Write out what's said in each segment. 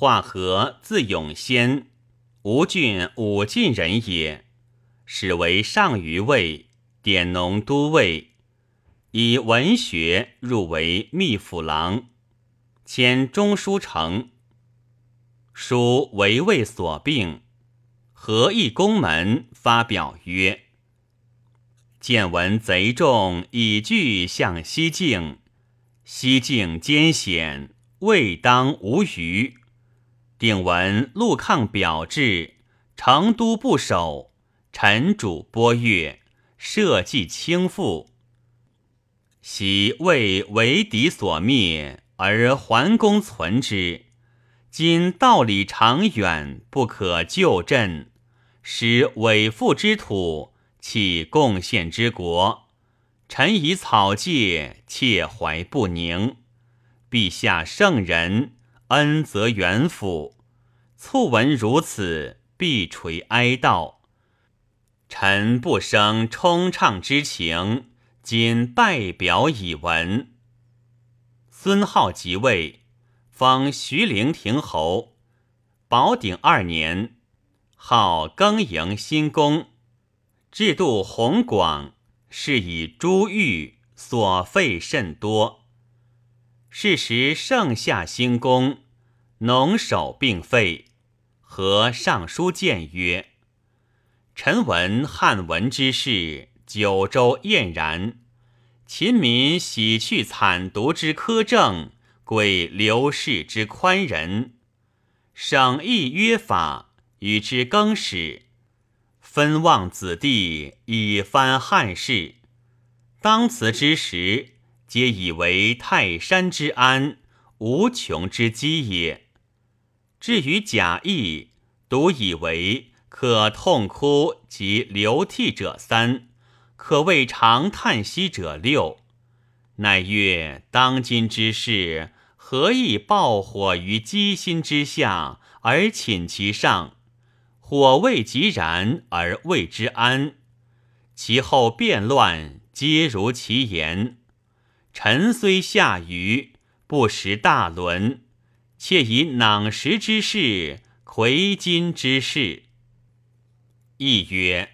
化和字永先，吴郡武进人也。始为上虞尉，典农都尉，以文学入为秘府郎，迁中书丞。书为魏所病，何义宫门发表曰：“见闻贼众以拒向西境，西境艰险，未当无虞。定闻陆抗表至，成都不守。”臣主波越，社稷倾覆。昔为为敌所灭，而桓公存之。今道理长远，不可救朕，使伪父之土，弃贡献之国。臣以草芥，切怀不宁。陛下圣人，恩泽远辅。卒闻如此，必垂哀悼。臣不生冲畅之情，今拜表以闻。孙浩即位，封徐陵亭侯。宝鼎二年，号更迎新宫，制度宏广，是以珠玉所费甚多。是时盛夏兴宫，农守并废，和尚书谏曰。臣闻汉文之事，九州晏然。秦民喜去惨毒之苛政，归刘氏之宽仁。省议约法，与之更始，分望子弟，以翻汉室。当此之时，皆以为泰山之安，无穷之基也。至于贾谊，独以为。可痛哭及流涕者三，可谓长叹息者六。乃曰：当今之事，何以爆火于机心之下，而寝其上？火未及燃，而谓之安。其后变乱，皆如其言。臣虽下愚，不识大伦，窃以囊实之事，魁金之事。亦曰：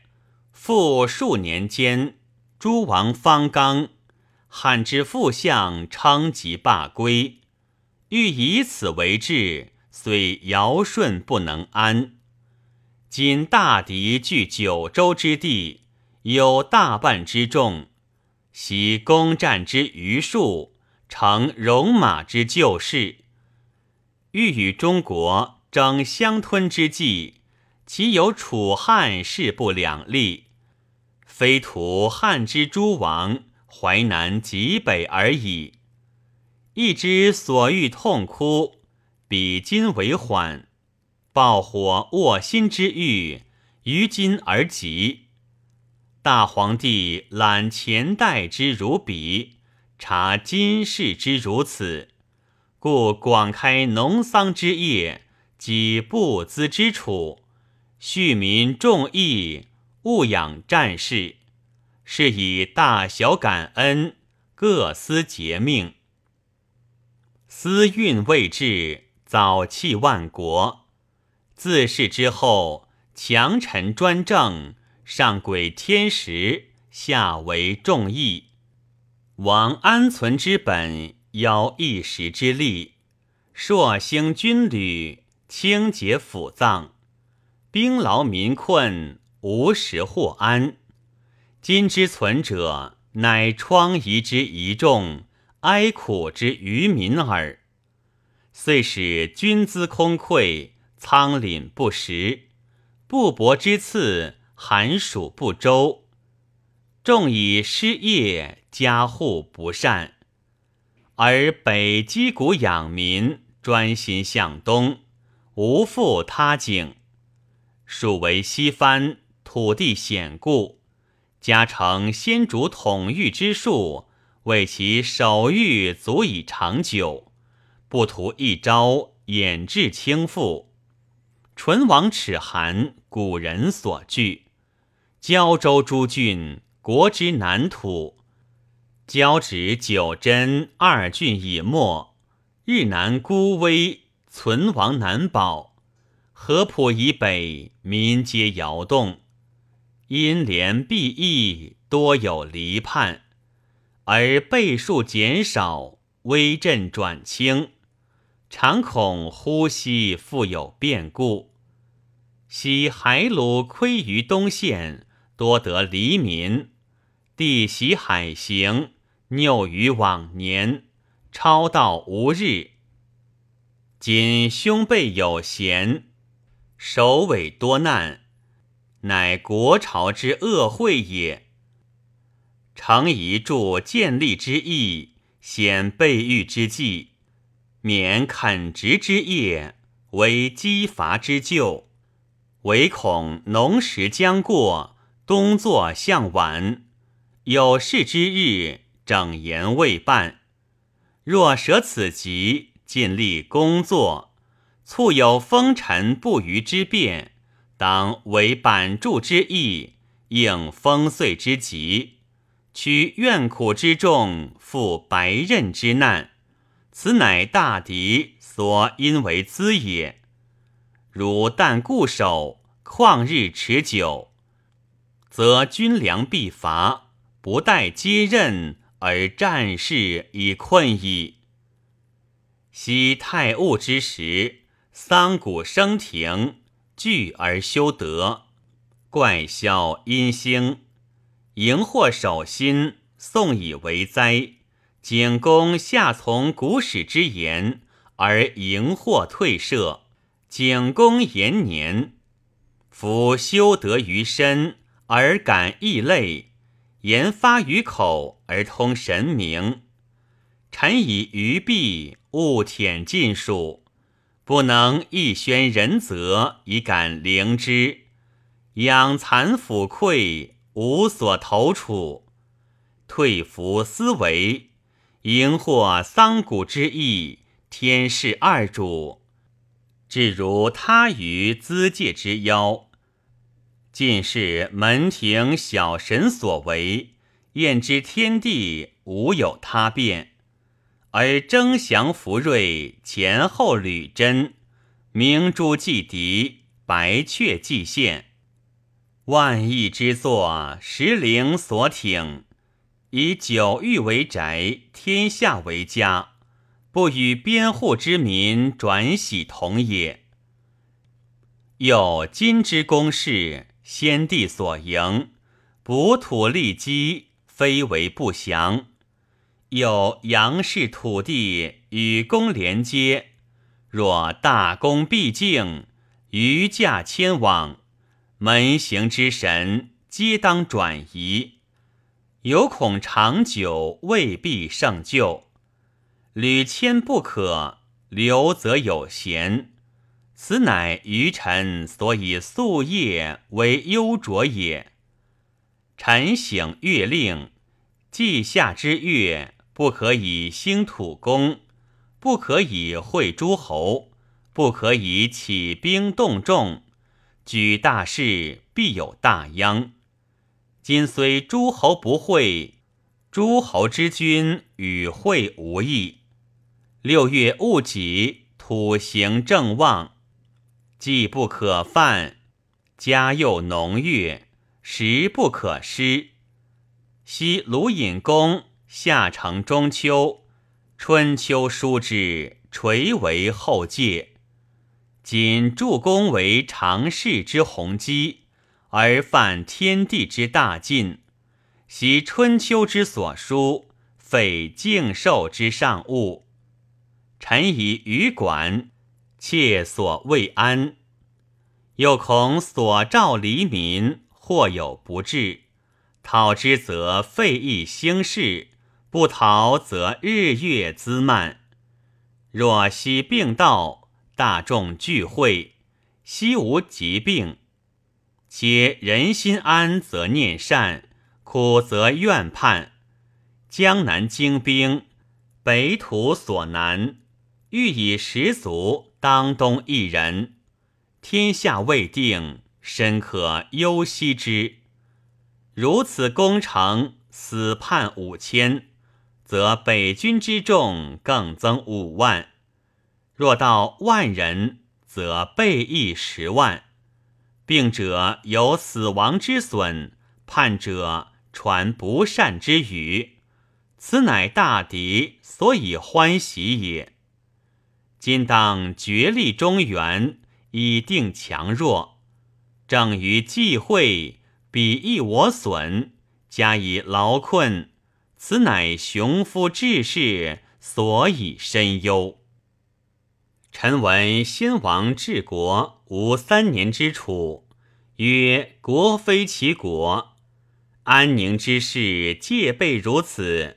复数年间，诸王方刚，汉之副相昌吉罢归，欲以此为治，虽尧舜不能安。今大敌据九州之地，有大半之众，袭攻战之余数，成戎马之旧事，欲与中国争相吞之际。其有楚汉势不两立，非图汉之诸王，淮南极北而已。一之所欲痛哭，比今为缓；爆火卧薪之欲，于今而急。大皇帝览前代之如彼，察今世之如此，故广开农桑之业，及布资之处。恤民众义，勿养战士，是以大小感恩，各司节命。私运未至，早弃万国。自是之后，强臣专政，上轨天时，下为众义。王安存之本，邀一时之力，朔兴军旅，清洁府藏。兵劳民困，无时获安。今之存者，乃疮痍之遗众，哀苦之愚民耳。遂使军资空匮，仓廪不实，布帛之赐，寒暑不周，众以失业，家户不善。而北击谷养民，专心向东，无复他境。属为西藩，土地险固，加成先主统御之术，为其守御足以长久，不图一朝掩至倾覆。唇亡齿寒，古人所惧。胶州诸郡，国之南土，交趾九真二郡已没，日南孤危，存亡难保。合浦以北，民皆摇动，因连必易，多有离叛，而倍数减少，威震转轻，常恐呼吸复有变故。昔海鲁亏于东县，多得黎民，地袭海行，谬于往年。超道无日，今兄辈有贤，首尾多难，乃国朝之恶会也。诚以助建立之意，显备御之计，免垦殖之业，为积伐之救。唯恐农时将过，冬作向晚，有事之日，整言未办。若舍此急，尽力工作，促有风尘不虞之变，当为板柱之意，应风岁之急，取怨苦之重，负白刃之难，此乃大敌所因为资也。如但固守，旷日持久，则军粮必乏，不待接任。而战事已困矣。昔太戊之时，桑谷生庭，聚而修德，怪霄阴星，荧惑守心，宋以为灾。景公下从古史之言，而荧惑退舍。景公延年，夫修德于身，而感异类。言发于口而通神明，臣以愚弊勿舔尽数，不能一宣仁泽以感灵之，养残抚溃无所投处，退服思维，迎获桑谷之意，天是二主，至如他于资界之妖。尽是门庭小神所为，验知天地无有他变，而争祥福瑞，前后履真，明珠祭敌，白雀祭献，万亿之作，石灵所挺，以九域为宅，天下为家，不与边户之民转喜同也。有今之公事。先帝所迎，补土立基，非为不祥。有杨氏土地与公连接，若大功必敬，余驾迁往，门行之神皆当转移。有恐长久未必胜就，屡迁不可，留则有贤。此乃愚臣所以夙夜为忧灼也。臣省月令，季夏之月，不可以兴土工，不可以会诸侯，不可以起兵动众。举大事，必有大殃。今虽诸侯不会，诸侯之君与会无益。六月戊己，土行正旺。既不可犯，家又浓郁，食不可失。昔鲁隐公下承中秋，春秋书之，垂为后戒。今助公为常世之宏基，而犯天地之大禁。昔春秋之所书，匪敬寿之上物。臣以余管。切所未安，又恐所召黎民或有不至，讨之则费意兴事，不讨则日月滋慢。若昔病道，大众聚会，悉无疾病，且人心安则念善，苦则怨叛。江南精兵，北土所难，欲以十足。当东一人，天下未定，深可忧息之。如此攻城，死叛五千，则北军之众更增五万。若到万人，则备益十万。病者有死亡之损，叛者传不善之语，此乃大敌，所以欢喜也。今当决力中原，以定强弱。正于忌讳，彼益我损，加以劳困，此乃雄夫志士，所以深忧。臣闻先王治国无三年之处，曰国非其国，安宁之事戒备如此，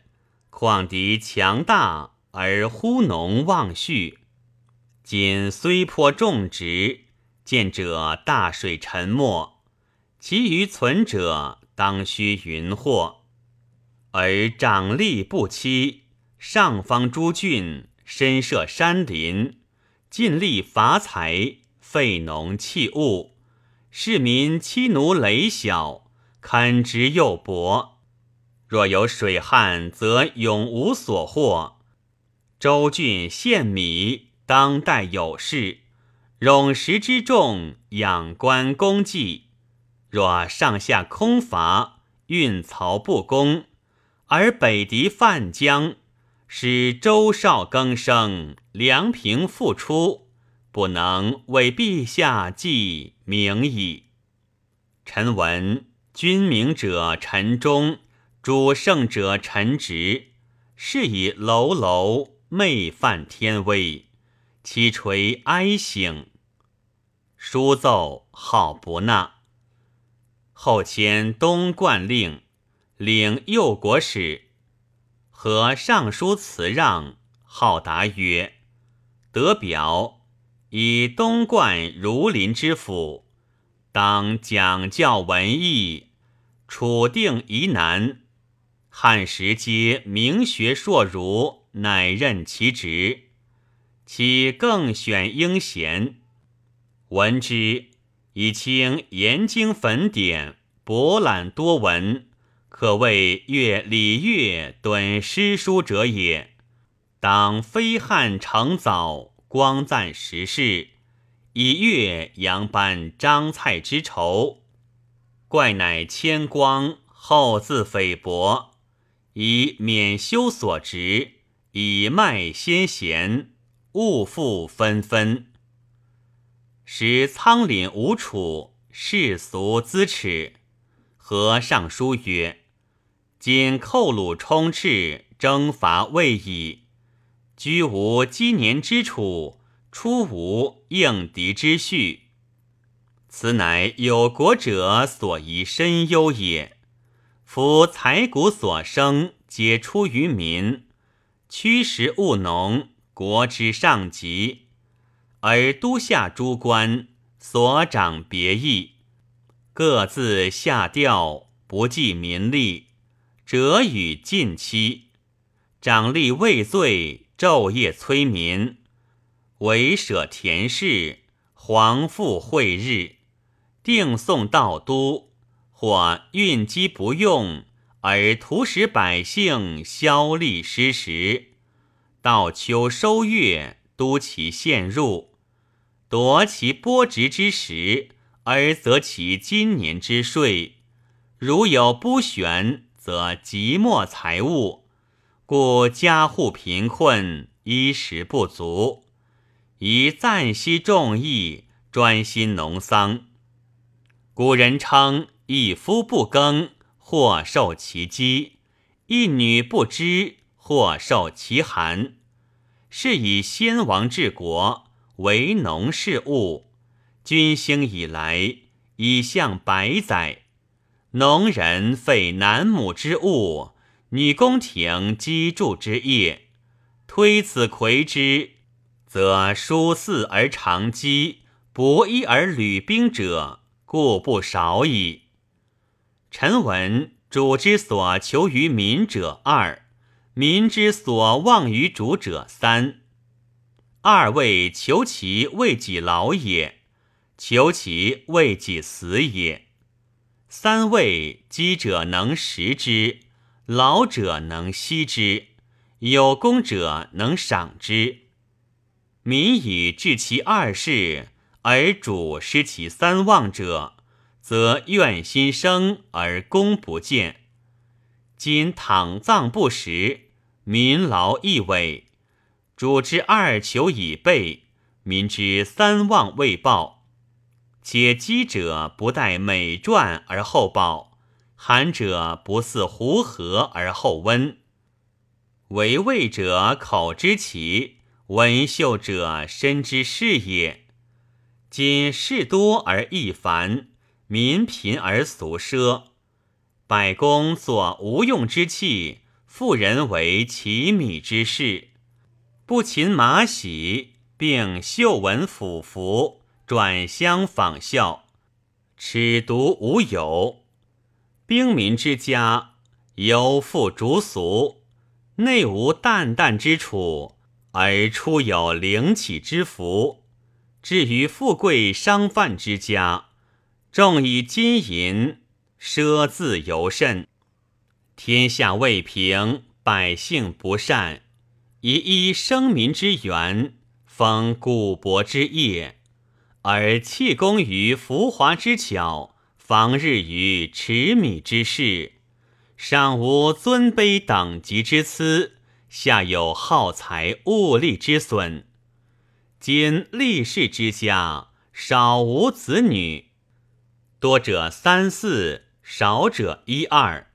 况敌强大而忽农忘畜？今虽颇种植，见者大水沉没，其余存者当须云祸，而长吏不期，上方诸郡深设山林。尽力伐财，废农弃物，市民妻奴累小，堪之又薄。若有水旱，则永无所获。州郡献米，当代有事。冗食之众，养官公绩。若上下空乏，运曹不公，而北敌犯江。使周少更生，梁平复出，不能为陛下记名矣。臣闻君明者臣忠，主圣者臣直，是以楼楼昧犯天威，其垂哀省。书奏好不纳。后迁东冠令，领右国使。和尚书辞让，好答曰：“得表以东冠儒林之府，当讲教文艺，处定疑难。汉时皆名学硕儒，乃任其职。其更选英贤，闻之以清严经粉典，博览多闻。”可谓阅礼乐敦诗书者也，当非汉成早，光赞时事，以阅扬班张蔡之仇。怪乃谦光后自菲薄，以免修所职，以卖先贤，物复纷纷，使仓廪无处，世俗滋耻。和尚书曰。今寇虏充斥，征伐未已，居无积年之处，出无应敌之序。此乃有国者所宜深忧也。夫财谷所生，皆出于民，驱食务农，国之上极；而都下诸官所长别异，各自下调，不计民力。辄与近期，长吏畏罪，昼夜催民，违舍田氏，皇父会日，定送道都，或运机不用，而徒使百姓消力失时。到秋收月，都其陷入，夺其剥植之时，而择其今年之税。如有不选。则即没财物，故家户贫困，衣食不足，宜暂息众义，专心农桑。古人称：一夫不耕，或受其饥；一女不织，或受其寒。是以先王治国，为农事务，君兴以来，已向百载。农人废男母之务，女宫廷积筑之业，推此魁之，则疏嗣而长积，博衣而履兵者，故不少矣。臣闻主之所求于民者二，民之所望于主者三。二位求其为己劳也，求其为己死也。三位饥者能食之，老者能息之，有功者能赏之。民以治其二世，而主失其三望者，则怨心生而功不见。今躺葬不实，民劳亦委。主之二求已备，民之三望未报。且饥者不待美馔而后饱，寒者不似胡河而后温。为味者口之奇，闻秀者身之事也。今事多而易繁，民贫而俗奢。百工作无用之器，妇人为奇米之事。不勤马喜，并秀文俯服，转相仿效，耻独无有。兵民之家，犹复逐俗，内无淡淡之处，而出有灵起之福。至于富贵商贩之家，重以金银。奢自尤甚，天下未平，百姓不善，以依生民之源，封古伯之业，而弃功于浮华之巧，防日于持米之事，上无尊卑等级之私，下有耗财物力之损。今立世之家，少无子女，多者三四。少者一二，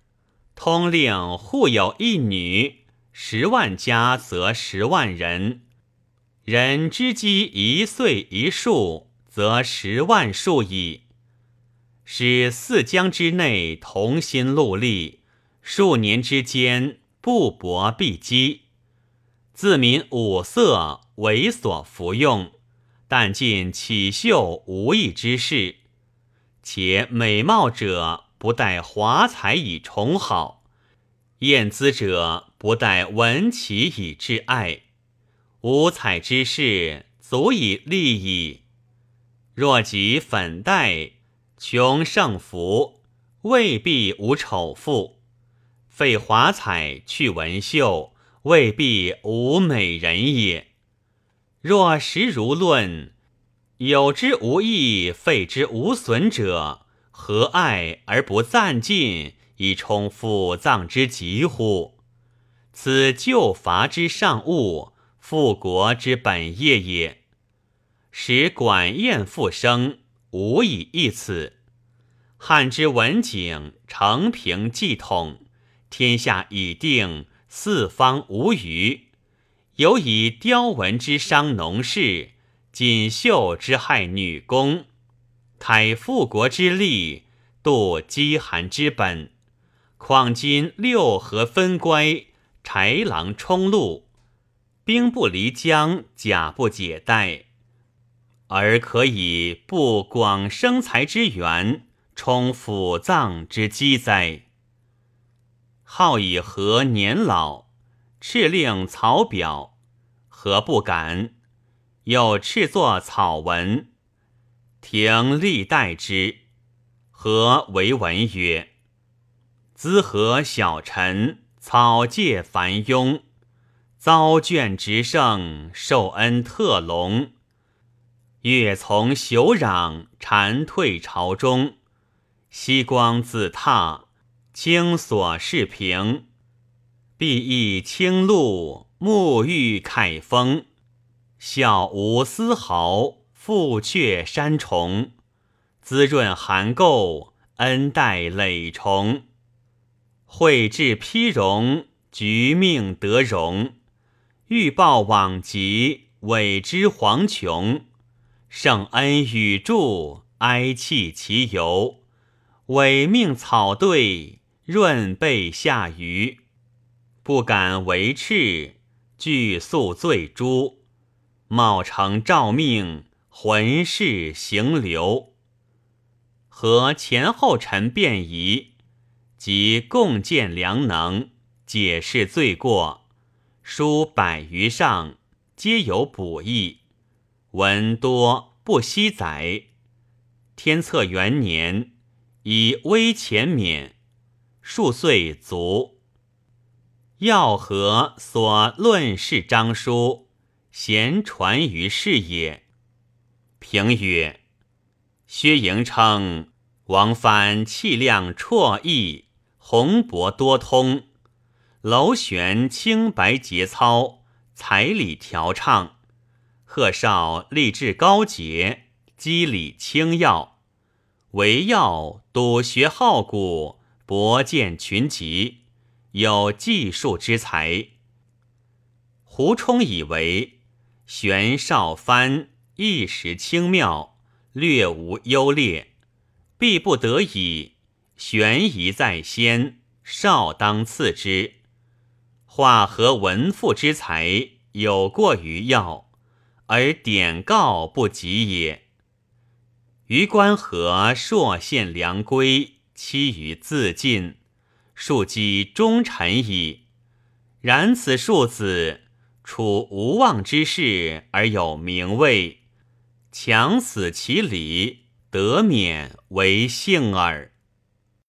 通令户有一女，十万家则十万人。人之积一岁一数，则十万数矣。使四江之内同心戮力，数年之间不薄必积。自民五色为所服用，但尽起秀无益之事，且美貌者。不待华彩以重好，艳姿者不待文奇以致爱。五彩之事足以利矣。若及粉黛，穷盛服，未必无丑妇；废华彩去文秀，未必无美人也。若实如论，有之无益，废之无损者。何爱而不暂尽，以充腹脏之疾乎？此救伐之上务，复国之本业也。使管晏复生，无以易此。汉之文景，承平继统，天下已定，四方无虞。有以雕文之伤农事，锦绣之害女工。开富国之力，度饥寒之本。况今六合分乖，豺狼冲路，兵不离疆，甲不解带，而可以布广生财之源，充府藏之积哉？好以何年老，敕令草表，何不敢？又敕作草文。廷历代之，何为文曰：“兹何小臣草芥繁庸，遭眷直胜，受恩特隆。月从朽壤，蝉退朝中。夕光自踏，清所视平。碧翼青露，沐浴凯风，笑无丝毫。”复却山重，滋润寒垢，恩待累虫。惠至披荣，局命得荣。欲报往极，委之惶穷。圣恩与助，哀泣其由。委命草对，润备下鱼。不敢为赤，惧宿罪诛。冒成诏命。魂世行流，和前后臣便宜，及共建良能，解释罪过，书百余上，皆有补益。文多不惜载。天策元年，以微前免，数岁卒。要和所论事章书，咸传于世也。评曰：薛营称王帆气量绰逸，宏博多通；楼玄清白节操，才理调畅；贺绍立志高洁，机理清要；惟要笃学好古，博见群集，有技术之才。胡冲以为。玄少藩一时轻妙，略无优劣，必不得已。悬疑在先，少当次之。化合文赋之才，有过于要，而典告不及也。余关河朔献良规，期于自尽，庶几忠臣矣。然此庶子。处无望之事而有名位，强死其理，得免为幸耳。